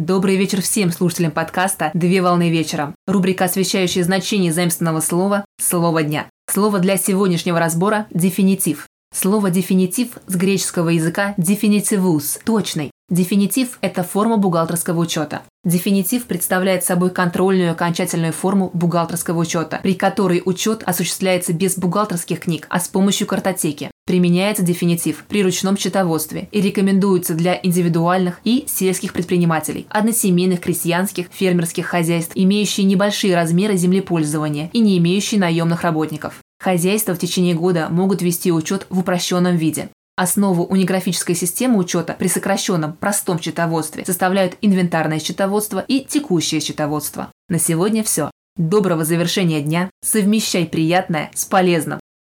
Добрый вечер всем слушателям подкаста «Две волны вечера». Рубрика, освещающая значение заимственного слова «Слово дня». Слово для сегодняшнего разбора – «дефинитив». Слово «дефинитив» с греческого языка «дефинитивус» – «точный». Дефинитив – это форма бухгалтерского учета. Дефинитив представляет собой контрольную окончательную форму бухгалтерского учета, при которой учет осуществляется без бухгалтерских книг, а с помощью картотеки. Применяется дефинитив при ручном счетоводстве и рекомендуется для индивидуальных и сельских предпринимателей, односемейных крестьянских, фермерских хозяйств, имеющие небольшие размеры землепользования и не имеющие наемных работников. Хозяйства в течение года могут вести учет в упрощенном виде. Основу униграфической системы учета при сокращенном простом счетоводстве составляют инвентарное счетоводство и текущее счетоводство. На сегодня все. Доброго завершения дня. Совмещай приятное с полезным.